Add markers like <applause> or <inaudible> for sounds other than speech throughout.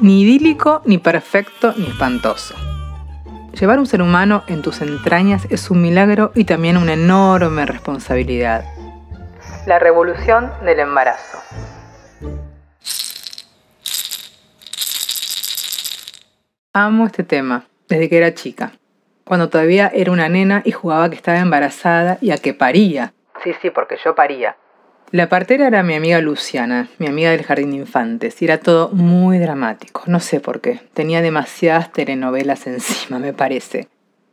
Ni idílico, ni perfecto, ni espantoso. Llevar un ser humano en tus entrañas es un milagro y también una enorme responsabilidad. La revolución del embarazo. Amo este tema, desde que era chica, cuando todavía era una nena y jugaba que estaba embarazada y a que paría. Sí, sí, porque yo paría. La partera era mi amiga Luciana, mi amiga del jardín de infantes, y era todo muy dramático. No sé por qué. Tenía demasiadas telenovelas encima, me parece.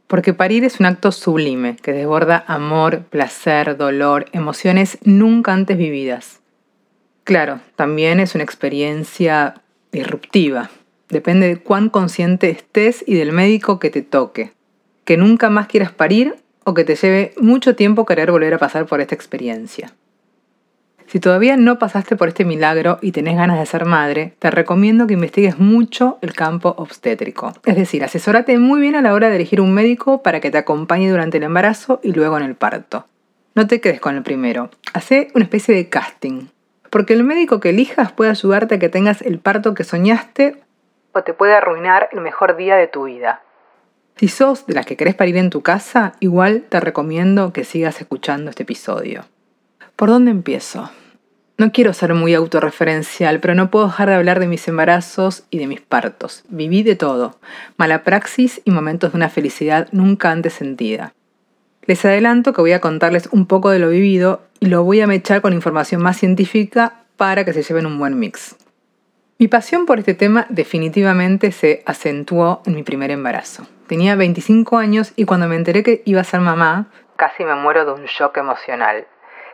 Porque parir es un acto sublime que desborda amor, placer, dolor, emociones nunca antes vividas. Claro, también es una experiencia disruptiva. Depende de cuán consciente estés y del médico que te toque. Que nunca más quieras parir o que te lleve mucho tiempo querer volver a pasar por esta experiencia. Si todavía no pasaste por este milagro y tenés ganas de ser madre, te recomiendo que investigues mucho el campo obstétrico. Es decir, asesórate muy bien a la hora de elegir un médico para que te acompañe durante el embarazo y luego en el parto. No te quedes con el primero. Hacé una especie de casting. Porque el médico que elijas puede ayudarte a que tengas el parto que soñaste o te puede arruinar el mejor día de tu vida. Si sos de las que querés parir en tu casa, igual te recomiendo que sigas escuchando este episodio. ¿Por dónde empiezo? No quiero ser muy autorreferencial, pero no puedo dejar de hablar de mis embarazos y de mis partos. Viví de todo, mala praxis y momentos de una felicidad nunca antes sentida. Les adelanto que voy a contarles un poco de lo vivido y lo voy a mechar con información más científica para que se lleven un buen mix. Mi pasión por este tema definitivamente se acentuó en mi primer embarazo. Tenía 25 años y cuando me enteré que iba a ser mamá, casi me muero de un shock emocional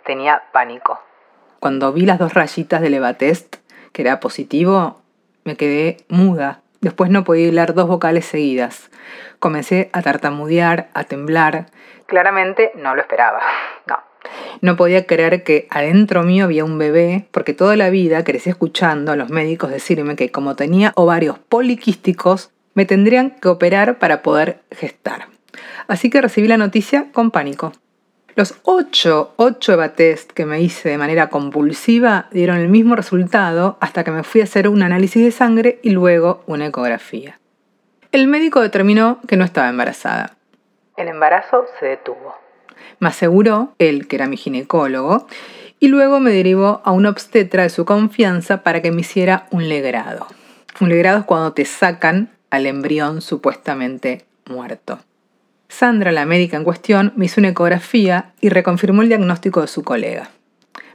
tenía pánico. Cuando vi las dos rayitas del Evatest, que era positivo, me quedé muda. Después no podía hilar dos vocales seguidas. Comencé a tartamudear, a temblar. Claramente no lo esperaba. <laughs> No. No podía creer que adentro mío había un bebé, porque toda la vida crecí escuchando a los médicos decirme que como tenía ovarios poliquísticos, me tendrían que operar para poder gestar. Así que recibí la noticia con pánico. Los ocho, ocho EVA-test que me hice de manera compulsiva dieron el mismo resultado hasta que me fui a hacer un análisis de sangre y luego una ecografía. El médico determinó que no estaba embarazada. El embarazo se detuvo. Me aseguró, él que era mi ginecólogo, y luego me derivó a una obstetra de su confianza para que me hiciera un legrado. Un legrado es cuando te sacan al embrión supuestamente muerto. Sandra, la médica en cuestión, me hizo una ecografía y reconfirmó el diagnóstico de su colega.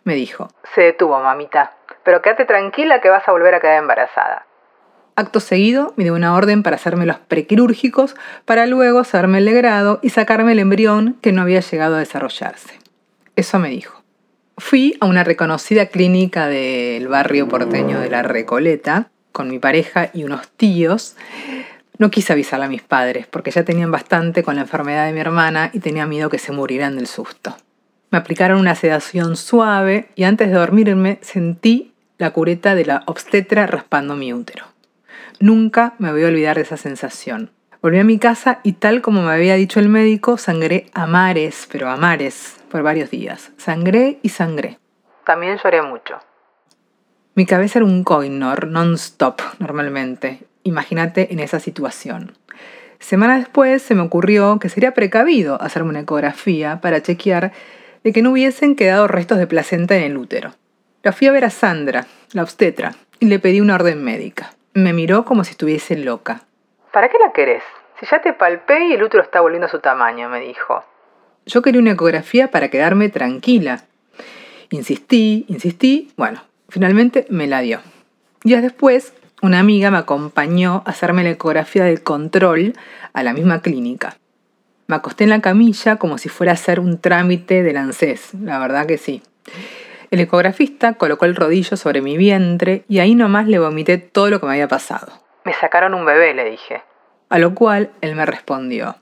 Me dijo, se detuvo, mamita, pero quédate tranquila que vas a volver a quedar embarazada. Acto seguido, me dio una orden para hacerme los prequirúrgicos para luego hacerme el legrado y sacarme el embrión que no había llegado a desarrollarse. Eso me dijo. Fui a una reconocida clínica del barrio porteño de La Recoleta con mi pareja y unos tíos no quise avisarle a mis padres porque ya tenían bastante con la enfermedad de mi hermana y tenía miedo que se murieran del susto. Me aplicaron una sedación suave y antes de dormirme sentí la cureta de la obstetra raspando mi útero. Nunca me voy a olvidar de esa sensación. Volví a mi casa y tal como me había dicho el médico, sangré a mares, pero a mares, por varios días. Sangré y sangré. También lloré mucho. Mi cabeza era un coinor non-stop normalmente Imagínate en esa situación. Semanas después se me ocurrió que sería precavido hacerme una ecografía para chequear de que no hubiesen quedado restos de placenta en el útero. La fui a ver a Sandra, la obstetra, y le pedí una orden médica. Me miró como si estuviese loca. ¿Para qué la querés? Si ya te palpé y el útero está volviendo a su tamaño, me dijo. Yo quería una ecografía para quedarme tranquila. Insistí, insistí, bueno, finalmente me la dio. Días después una amiga me acompañó a hacerme la ecografía del control a la misma clínica. Me acosté en la camilla como si fuera a hacer un trámite del ANSES, la verdad que sí. El ecografista colocó el rodillo sobre mi vientre y ahí nomás le vomité todo lo que me había pasado. Me sacaron un bebé, le dije. A lo cual él me respondió.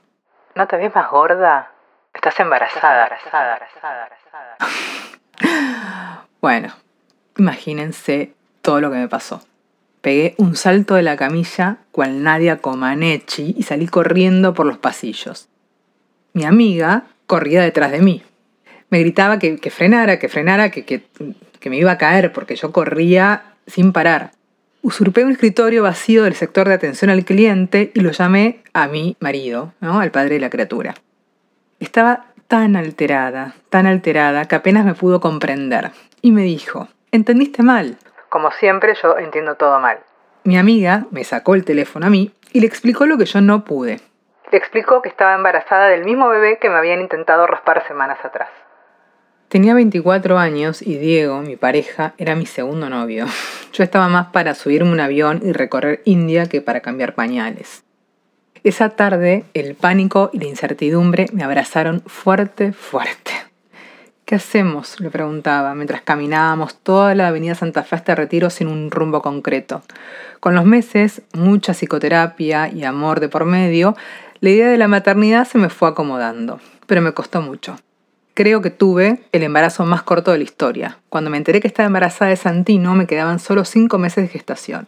¿No te ves más gorda? Estás embarazada. embarazada, embarazada, embarazada. <laughs> bueno, imagínense todo lo que me pasó. Pegué un salto de la camilla, cual Nadia Comaneci, y salí corriendo por los pasillos. Mi amiga corría detrás de mí. Me gritaba que, frenara, que frenara, que, que, que me iba a caer porque yo corría sin parar. Usurpé un escritorio vacío del sector de atención al cliente y lo llamé a mi marido, ¿no? al padre de la criatura. Estaba tan alterada, tan alterada, que apenas me pudo comprender. Y me dijo, entendiste mal. Como siempre, yo entiendo todo mal. Mi amiga me sacó el teléfono a mí y le explicó lo que yo no pude. Le explicó que estaba embarazada del mismo bebé que me habían intentado raspar semanas atrás. Tenía 24 años y Diego, mi pareja, era mi segundo novio. Yo estaba más para subirme un avión y recorrer India que para cambiar pañales. Esa tarde el pánico y la incertidumbre me abrazaron fuerte, fuerte. ¿Qué hacemos? le preguntaba mientras caminábamos toda la avenida Santa Fe hasta Retiro sin un rumbo concreto. Con los meses, mucha psicoterapia y amor de por medio, la idea de la maternidad se me fue acomodando, pero me costó mucho. Creo que tuve el embarazo más corto de la historia. Cuando me enteré que estaba embarazada de Santino, me quedaban solo cinco meses de gestación.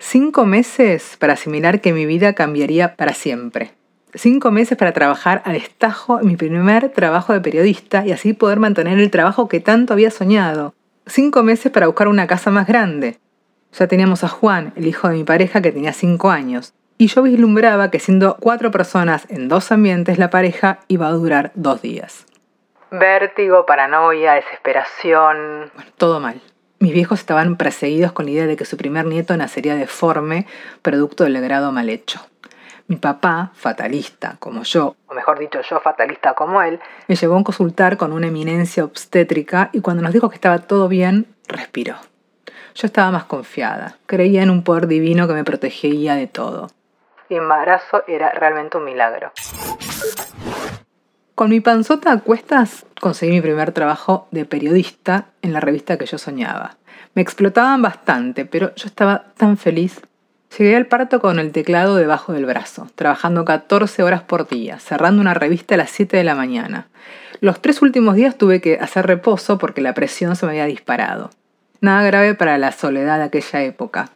Cinco meses para asimilar que mi vida cambiaría para siempre. Cinco meses para trabajar al estajo en mi primer trabajo de periodista y así poder mantener el trabajo que tanto había soñado. Cinco meses para buscar una casa más grande. Ya teníamos a Juan, el hijo de mi pareja, que tenía cinco años. Y yo vislumbraba que siendo cuatro personas en dos ambientes, la pareja iba a durar dos días. Vértigo, paranoia, desesperación. Bueno, todo mal. Mis viejos estaban perseguidos con la idea de que su primer nieto nacería deforme, producto del grado mal hecho. Mi papá, fatalista como yo, o mejor dicho, yo fatalista como él, me llevó a consultar con una eminencia obstétrica y cuando nos dijo que estaba todo bien, respiró. Yo estaba más confiada, creía en un poder divino que me protegía de todo. Mi embarazo era realmente un milagro. Con mi panzota a cuestas conseguí mi primer trabajo de periodista en la revista que yo soñaba. Me explotaban bastante, pero yo estaba tan feliz. Llegué al parto con el teclado debajo del brazo, trabajando 14 horas por día, cerrando una revista a las 7 de la mañana. Los tres últimos días tuve que hacer reposo porque la presión se me había disparado. Nada grave para la soledad de aquella época.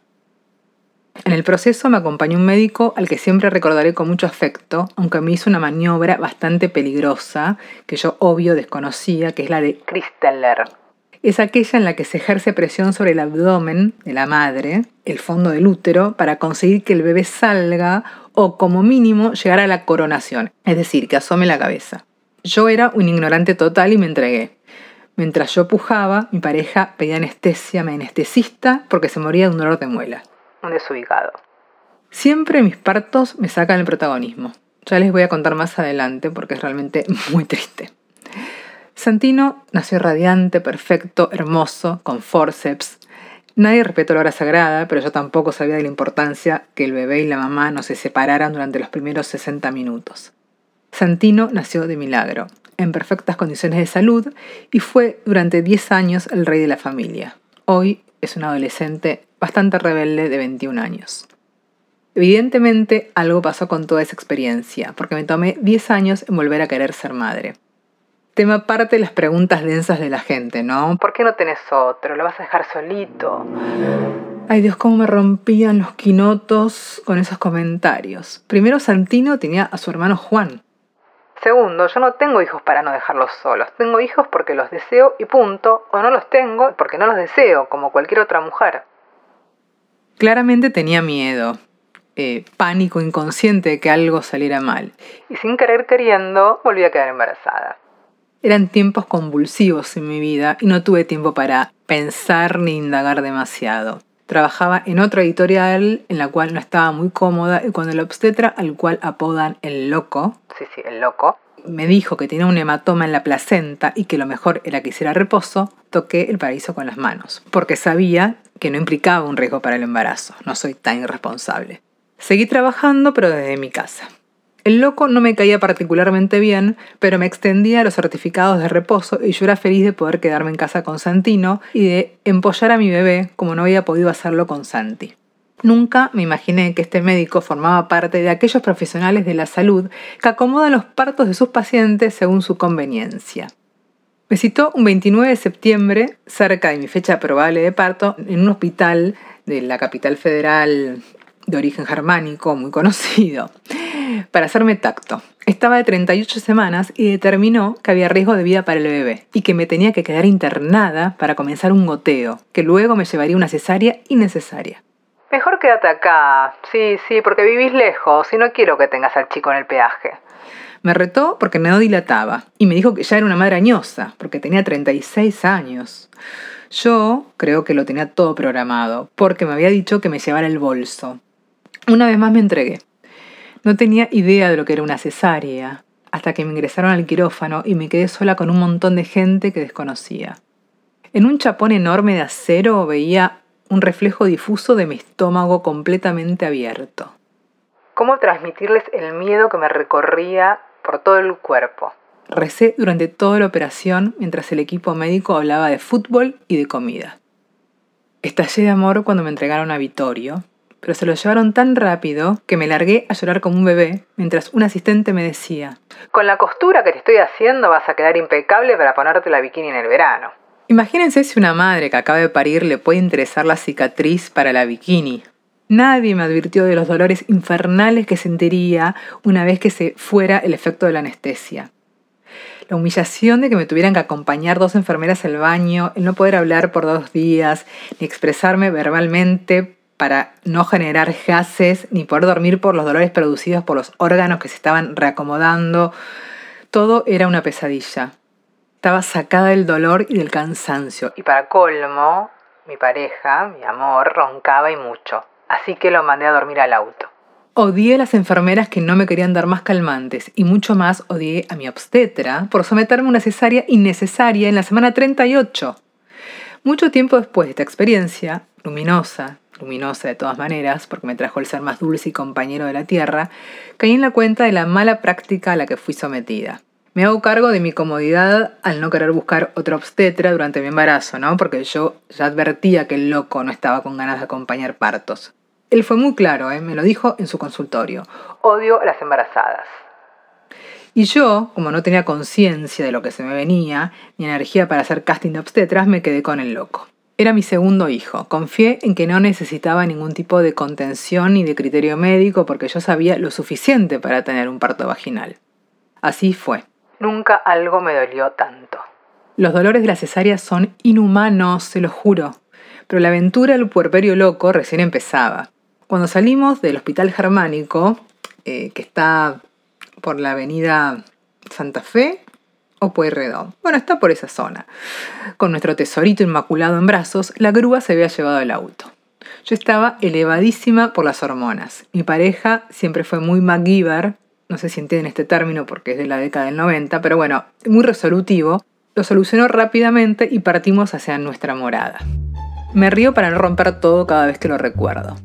En el proceso me acompañó un médico al que siempre recordaré con mucho afecto, aunque me hizo una maniobra bastante peligrosa que yo obvio desconocía, que es la de Christeller. Es aquella en la que se ejerce presión sobre el abdomen de la madre, el fondo del útero, para conseguir que el bebé salga o como mínimo llegar a la coronación, es decir, que asome la cabeza. Yo era un ignorante total y me entregué. Mientras yo pujaba, mi pareja pedía anestesia, me anestesista porque se moría de un dolor de muela un desubicado. Siempre mis partos me sacan el protagonismo. Ya les voy a contar más adelante porque es realmente muy triste. Santino nació radiante, perfecto, hermoso, con forceps. Nadie respetó la hora sagrada, pero yo tampoco sabía de la importancia que el bebé y la mamá no se separaran durante los primeros 60 minutos. Santino nació de milagro, en perfectas condiciones de salud, y fue durante 10 años el rey de la familia. Hoy es un adolescente bastante rebelde de 21 años. Evidentemente algo pasó con toda esa experiencia, porque me tomé 10 años en volver a querer ser madre. Tema aparte de las preguntas densas de la gente, ¿no? ¿Por qué no tenés otro? ¿Lo vas a dejar solito? Ay Dios, cómo me rompían los quinotos con esos comentarios. Primero Santino tenía a su hermano Juan, Segundo, yo no tengo hijos para no dejarlos solos. Tengo hijos porque los deseo y punto, o no los tengo porque no los deseo, como cualquier otra mujer. Claramente tenía miedo, eh, pánico inconsciente de que algo saliera mal. Y sin querer queriendo, volví a quedar embarazada. Eran tiempos convulsivos en mi vida y no tuve tiempo para pensar ni indagar demasiado. Trabajaba en otra editorial en la cual no estaba muy cómoda y cuando el obstetra, al cual apodan el loco, sí, sí, el loco, me dijo que tenía un hematoma en la placenta y que lo mejor era que hiciera reposo, toqué el paraíso con las manos, porque sabía que no implicaba un riesgo para el embarazo. No soy tan irresponsable. Seguí trabajando, pero desde mi casa. El loco no me caía particularmente bien, pero me extendía los certificados de reposo y yo era feliz de poder quedarme en casa con Santino y de empollar a mi bebé como no había podido hacerlo con Santi. Nunca me imaginé que este médico formaba parte de aquellos profesionales de la salud que acomodan los partos de sus pacientes según su conveniencia. Me citó un 29 de septiembre, cerca de mi fecha probable de parto, en un hospital de la capital federal de origen germánico muy conocido. para hacerme tacto. Estaba de 38 semanas y determinó que había riesgo de vida para el bebé y que me tenía que quedar internada para comenzar un goteo, que luego me llevaría una cesárea innecesaria. Mejor quédate acá. Sí, sí, porque vivís lejos y no quiero que tengas al chico en el peaje. Me retó porque no dilataba y me dijo que ya era una madre añosa, porque tenía 36 años. Yo creo que lo tenía todo programado, porque me había dicho que me llevara el bolso. Una vez más me entregué. No tenía idea de lo que era una cesárea, hasta que me ingresaron al quirófano y me quedé sola con un montón de gente que desconocía. En un chapón enorme de acero veía un reflejo difuso de mi estómago completamente abierto. ¿Cómo transmitirles el miedo que me recorría por todo el cuerpo? Recé durante toda la operación mientras el equipo médico hablaba de fútbol y de comida. Estallé de amor cuando me entregaron a Vittorio, pero se lo llevaron tan rápido que me largué a llorar como un bebé mientras un asistente me decía, Con la costura que te estoy haciendo vas a quedar impecable para ponerte la bikini en el verano. Imagínense si una madre que acaba de parir le puede interesar la cicatriz para la bikini. Nadie me advirtió de los dolores infernales que sentiría una vez que se fuera el efecto de la anestesia. La humillación de que me tuvieran que acompañar dos enfermeras al baño, el no poder hablar por dos días, ni expresarme verbalmente para no generar gases, ni poder dormir por los dolores producidos por los órganos que se estaban reacomodando, todo era una pesadilla. Estaba sacada del dolor y del cansancio. Y para colmo, mi pareja, mi amor, roncaba y mucho. Así que lo mandé a dormir al auto. Odié a las enfermeras que no me querían dar más calmantes y mucho más odié a mi obstetra por someterme a una cesárea innecesaria en la semana 38. Mucho tiempo después de esta experiencia, luminosa, luminosa de todas maneras, porque me trajo el ser más dulce y compañero de la tierra, caí en la cuenta de la mala práctica a la que fui sometida. Me hago cargo de mi comodidad al no querer buscar otra obstetra durante mi embarazo, ¿no? Porque yo ya advertía que el loco no estaba con ganas de acompañar partos. Él fue muy claro, ¿eh? me lo dijo en su consultorio. Odio a las embarazadas. Y yo, como no tenía conciencia de lo que se me venía, ni energía para hacer casting de obstetras, me quedé con el loco. Era mi segundo hijo. Confié en que no necesitaba ningún tipo de contención ni de criterio médico porque yo sabía lo suficiente para tener un parto vaginal. Así fue. Nunca algo me dolió tanto. Los dolores de la cesárea son inhumanos, se lo juro. Pero la aventura del puerperio loco recién empezaba. Cuando salimos del Hospital Germánico, eh, que está por la avenida Santa Fe o Pueyrredón, bueno, está por esa zona, con nuestro tesorito inmaculado en brazos, la grúa se había llevado el auto. Yo estaba elevadísima por las hormonas. Mi pareja siempre fue muy MacGyver, no sé si entienden este término porque es de la década del 90, pero bueno, muy resolutivo. Lo solucionó rápidamente y partimos hacia nuestra morada. Me río para no romper todo cada vez que lo recuerdo.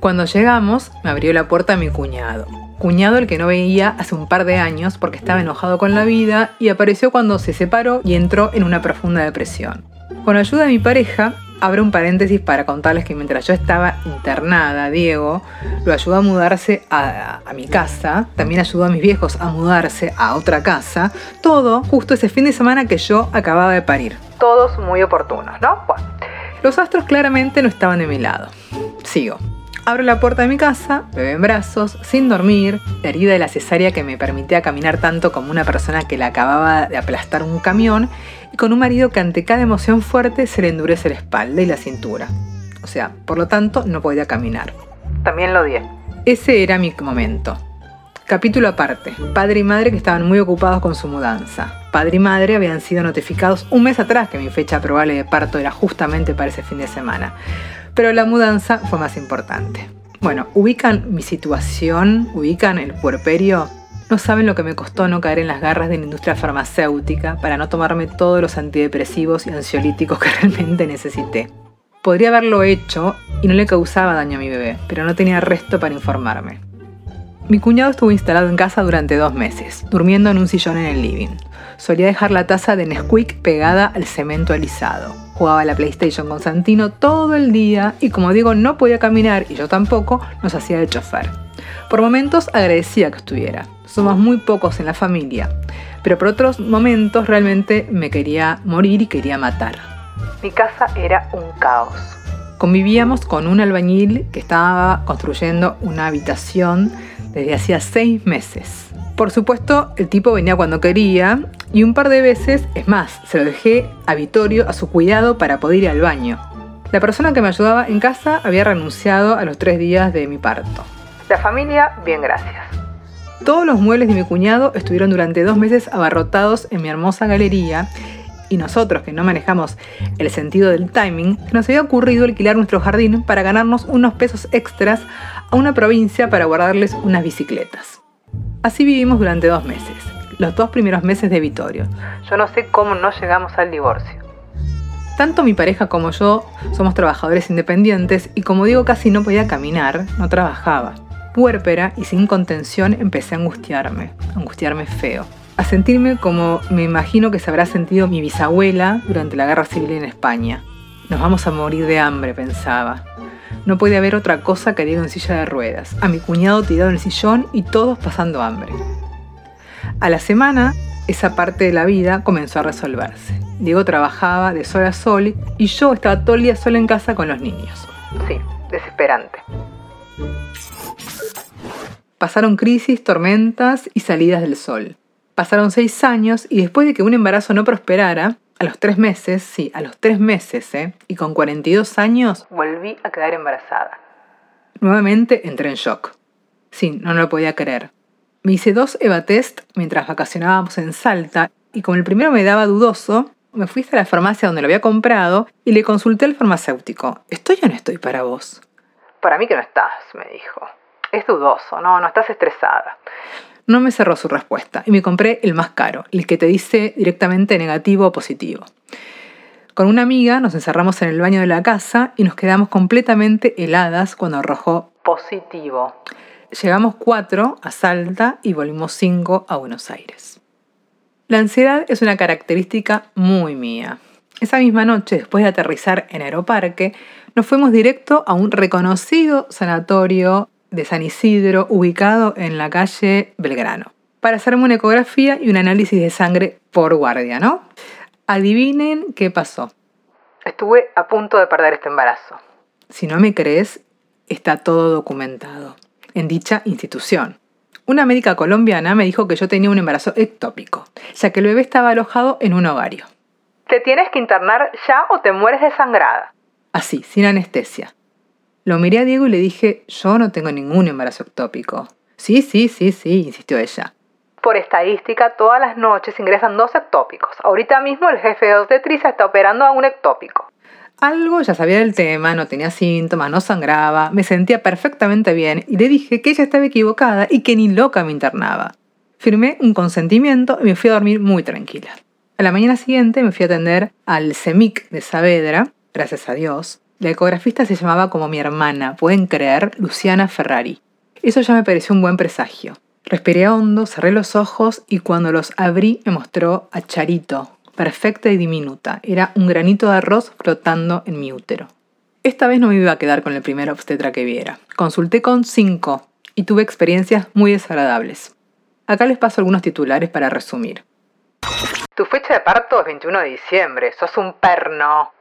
Cuando llegamos, me abrió la puerta mi cuñado. Cuñado el que no veía hace un par de años porque estaba enojado con la vida y apareció cuando se separó y entró en una profunda depresión. Con ayuda de mi pareja, abro un paréntesis para contarles que mientras yo estaba internada, Diego lo ayudó a mudarse a, mi casa, también ayudó a mis viejos a mudarse a otra casa, todo justo ese fin de semana que yo acababa de parir. Todos muy oportunos, ¿no? Bueno, los astros claramente no estaban de mi lado. Sigo. Abro la puerta de mi casa, bebé en brazos, sin dormir, la herida de la cesárea que me permitía caminar tanto como una persona que le acababa de aplastar un camión, y con un marido que ante cada emoción fuerte se le endurece la espalda y la cintura. O sea, por lo tanto, no podía caminar. También lo odié. Ese era mi momento. Capítulo aparte. Padre y madre que estaban muy ocupados con su mudanza. Padre y madre habían sido notificados un mes atrás que mi fecha probable de parto era justamente para ese fin de semana pero la mudanza fue más importante. Bueno, ubican mi situación, ubican el puerperio. No saben lo que me costó no caer en las garras de la industria farmacéutica para no tomarme todos los antidepresivos y ansiolíticos que <laughs> realmente necesité. Podría haberlo hecho y no le causaba daño a mi bebé, pero no tenía resto para informarme. Mi cuñado estuvo instalado en casa durante dos meses, durmiendo en un sillón en el living. Solía dejar la taza de Nesquik pegada al cemento alisado. Jugaba a la PlayStation con Santino todo el día y como digo no podía caminar y yo tampoco, nos hacía de chofer. Por momentos agradecía que estuviera. Somos muy pocos en la familia, pero por otros momentos realmente me quería morir y quería matar. Mi casa era un caos. Convivíamos con un albañil que estaba construyendo una habitación desde hacía seis meses. Por supuesto, el tipo venía cuando quería y un par de veces, es más, se lo dejé a Vittorio a su cuidado para poder ir al baño. La persona que me ayudaba en casa había renunciado a los tres días de mi parto. La familia, bien gracias. Todos los muebles de mi cuñado estuvieron durante dos meses abarrotados en mi hermosa galería y nosotros que no manejamos el sentido del timing, nos había ocurrido alquilar nuestro jardín para ganarnos unos pesos extras a una provincia para guardarles unas bicicletas. Así vivimos durante dos meses, los dos primeros meses de Vittorio. Yo no sé cómo no llegamos al divorcio. Tanto mi pareja como yo somos trabajadores independientes y como digo casi no podía caminar, no trabajaba. Puérpera y sin contención empecé a angustiarme, angustiarme feo, a sentirme como me imagino que se habrá sentido mi bisabuela durante la guerra civil en España. Nos vamos a morir de hambre, pensaba. No puede haber otra cosa que Diego en silla de ruedas, a mi cuñado tirado en el sillón y todos pasando hambre. A la semana, esa parte de la vida comenzó a resolverse. Diego trabajaba de sol a sol y yo estaba todo el día sola en casa con los niños. Sí, desesperante. Pasaron crisis, tormentas y salidas del sol. Pasaron seis años y después de que un embarazo no prosperara, a los tres meses, sí, a los tres meses, ¿eh? Y con 42 años volví a quedar embarazada. Nuevamente entré en shock. Sí, no lo podía creer. Me hice dos EVA test mientras vacacionábamos en Salta y como el primero me daba dudoso, me fui a la farmacia donde lo había comprado y le consulté al farmacéutico. ¿Estoy o no estoy para vos? Para mí que no estás, me dijo. Es dudoso, no, no estás estresada. No me cerró su respuesta y me compré el más caro, el que te dice directamente negativo o positivo. Con una amiga nos encerramos en el baño de la casa y nos quedamos completamente heladas cuando arrojó positivo. Llegamos cuatro a Salta y volvimos cinco a Buenos Aires. La ansiedad es una característica muy mía. Esa misma noche, después de aterrizar en Aeroparque, nos fuimos directo a un reconocido sanatorio de San Isidro, ubicado en la calle Belgrano, para hacerme una ecografía y un análisis de sangre por guardia, ¿no? Adivinen qué pasó. Estuve a punto de perder este embarazo. Si no me crees, está todo documentado en dicha institución. Una médica colombiana me dijo que yo tenía un embarazo ectópico, ya que el bebé estaba alojado en un ovario. Te tienes que internar ya o te mueres desangrada. Así, sin anestesia. Lo miré a Diego y le dije, yo no tengo ningún embarazo ectópico. Sí, sí, sí, sí, insistió ella. Por estadística, todas las noches ingresan dos ectópicos. Ahorita mismo el jefe de obstetricia está operando a un ectópico. Algo ya sabía del tema, no tenía síntomas, no sangraba, me sentía perfectamente bien y le dije que ella estaba equivocada y que ni loca me internaba. Firmé un consentimiento y me fui a dormir muy tranquila. A la mañana siguiente me fui a atender al CEMIC de Saavedra, gracias a Dios, la ecografista se llamaba como mi hermana, pueden creer, Luciana Ferrari. Eso ya me pareció un buen presagio. Respiré hondo, cerré los ojos y cuando los abrí me mostró a Charito, perfecta y diminuta. Era un granito de arroz flotando en mi útero. Esta vez no me iba a quedar con el primer obstetra que viera. Consulté con cinco y tuve experiencias muy desagradables. Acá les paso algunos titulares para resumir. Tu fecha de parto es 21 de diciembre, sos un perno.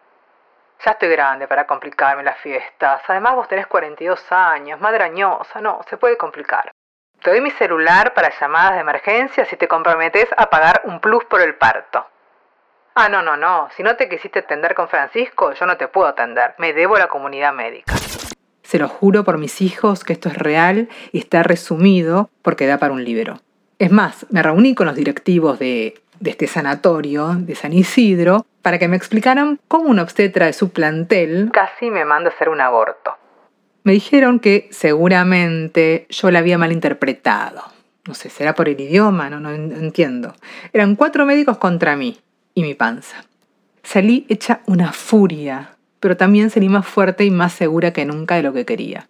Ya estoy grande para complicarme las fiestas. Además vos tenés 42 años, madrañosa, no, se puede complicar. Te doy mi celular para llamadas de emergencia si te comprometes a pagar un plus por el parto. Ah, no, no, no. Si no te quisiste atender con Francisco, yo no te puedo atender. Me debo a la comunidad médica. Se lo juro por mis hijos que esto es real y está resumido porque da para un libro. Es más, me reuní con los directivos de de este sanatorio de San Isidro para que me explicaran cómo una obstetra de su plantel casi me manda a hacer un aborto. Me dijeron que seguramente yo la había malinterpretado. No sé, será por el idioma, no, no entiendo. Eran cuatro médicos contra mí y mi panza. Salí hecha una furia, pero también salí más fuerte y más segura que nunca de lo que quería.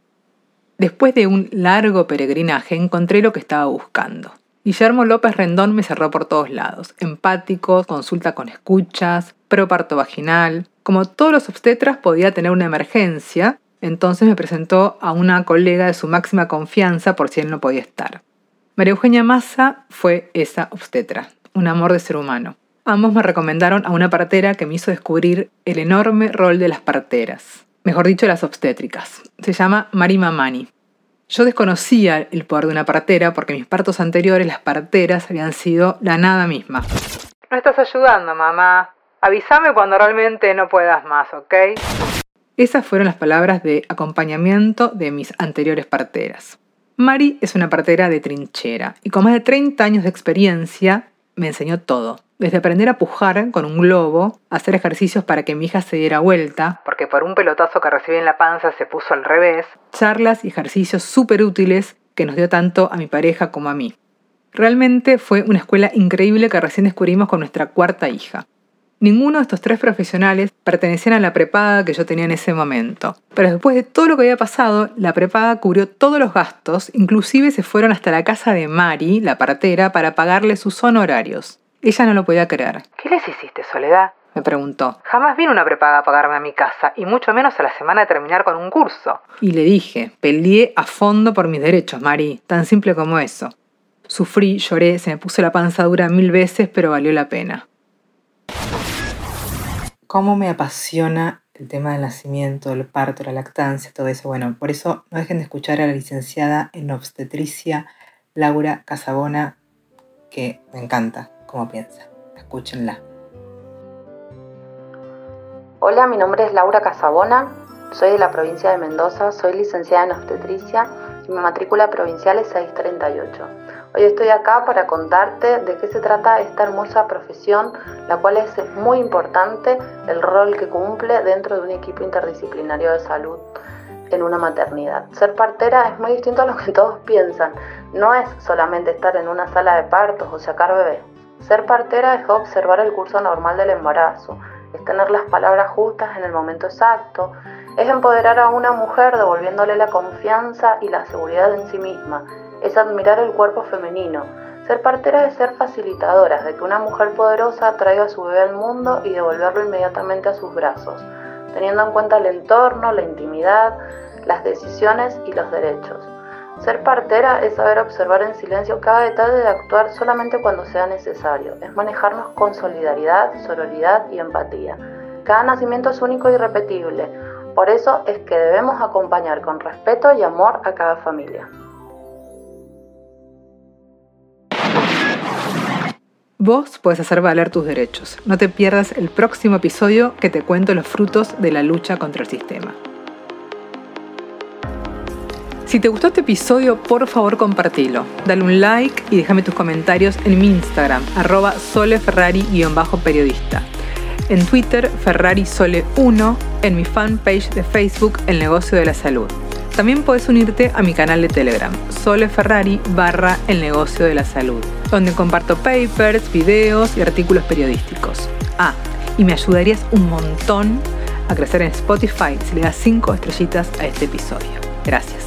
Después de un largo peregrinaje encontré lo que estaba buscando. Guillermo López Rendón me cerró por todos lados. Empático, consulta con escuchas, preparto vaginal. Como todos los obstetras podía tener una emergencia, entonces me presentó a una colega de su máxima confianza por si él no podía estar. María Eugenia Massa fue esa obstetra, un amor de ser humano. Ambos me recomendaron a una partera que me hizo descubrir el enorme rol de las parteras. mejor dicho, las obstétricas. Se llama Mari Mamani. Yo desconocía el poder de una partera porque mis partos anteriores las parteras habían sido la nada misma. No estás ayudando, mamá. Avísame cuando realmente no puedas más, ¿ok? Esas fueron las palabras de acompañamiento de mis anteriores parteras. Mari es una partera de trinchera y con más de 30 años de experiencia me enseñó todo. Desde aprender a pujar con un globo, hacer ejercicios para que mi hija se diera vuelta, porque por un pelotazo que recibí en la panza se puso al revés, charlas y ejercicios súper útiles que nos dio tanto a mi pareja como a mí. Realmente fue una escuela increíble que recién descubrimos con nuestra cuarta hija. Ninguno de estos tres profesionales pertenecían a la prepaga que yo tenía en ese momento. Pero después de todo lo que había pasado, la prepaga cubrió todos los gastos, inclusive se fueron hasta la casa de Mari, la partera, para pagarle sus honorarios. Ella no lo podía creer. ¿Qué les hiciste, Soledad? me preguntó. Jamás vino una prepaga a pagarme a mi casa, y mucho menos a la semana de terminar con un curso. Y le dije, peleé a fondo por mis derechos, Mari, tan simple como eso. Sufrí, lloré, se me puso la panza dura mil veces, pero valió la pena cómo me apasiona el tema del nacimiento, el parto, la lactancia, todo eso. Bueno, por eso no dejen de escuchar a la licenciada en obstetricia Laura Casabona, que me encanta cómo piensa. Escúchenla. Hola, mi nombre es Laura Casabona, soy de la provincia de Mendoza, soy licenciada en obstetricia y mi matrícula provincial es 638. Hoy estoy acá para contarte de qué se trata esta hermosa profesión, la cual es muy importante el rol que cumple dentro de un equipo interdisciplinario de salud en una maternidad. Ser partera es muy distinto a lo que <laughs> todos piensan. No es solamente estar en una sala de partos o sacar bebés. Ser partera es observar el curso normal del embarazo, es tener las palabras justas en el momento exacto, es empoderar a una mujer devolviéndole la confianza y la seguridad en sí misma, es admirar el cuerpo femenino. Ser partera es ser facilitadoras de que una mujer poderosa traiga a su bebé al mundo y devolverlo inmediatamente a sus brazos, teniendo en cuenta el entorno, la intimidad, las decisiones y los derechos. Ser partera es saber observar en silencio cada detalle de actuar solamente cuando sea necesario. Es manejarnos con solidaridad, sororidad y empatía. Cada nacimiento es único y irrepetible. Por eso es que debemos acompañar con respeto y amor a cada familia. Vos puedes hacer valer tus derechos. No te pierdas el próximo episodio que te cuento los frutos de la lucha contra el sistema. Si te gustó este episodio, por favor compartilo. Dale un like y déjame tus comentarios en mi Instagram, arroba soleferrari-periodista. En Twitter, FerrariSole1, en mi fanpage de Facebook, El Negocio de la Salud. También puedes unirte a mi canal de Telegram, Sole Ferrari barra El Negocio de la Salud, donde comparto papers, videos y artículos periodísticos. Ah, y me ayudarías un montón a crecer en Spotify si le das 5 estrellitas a este episodio. Gracias.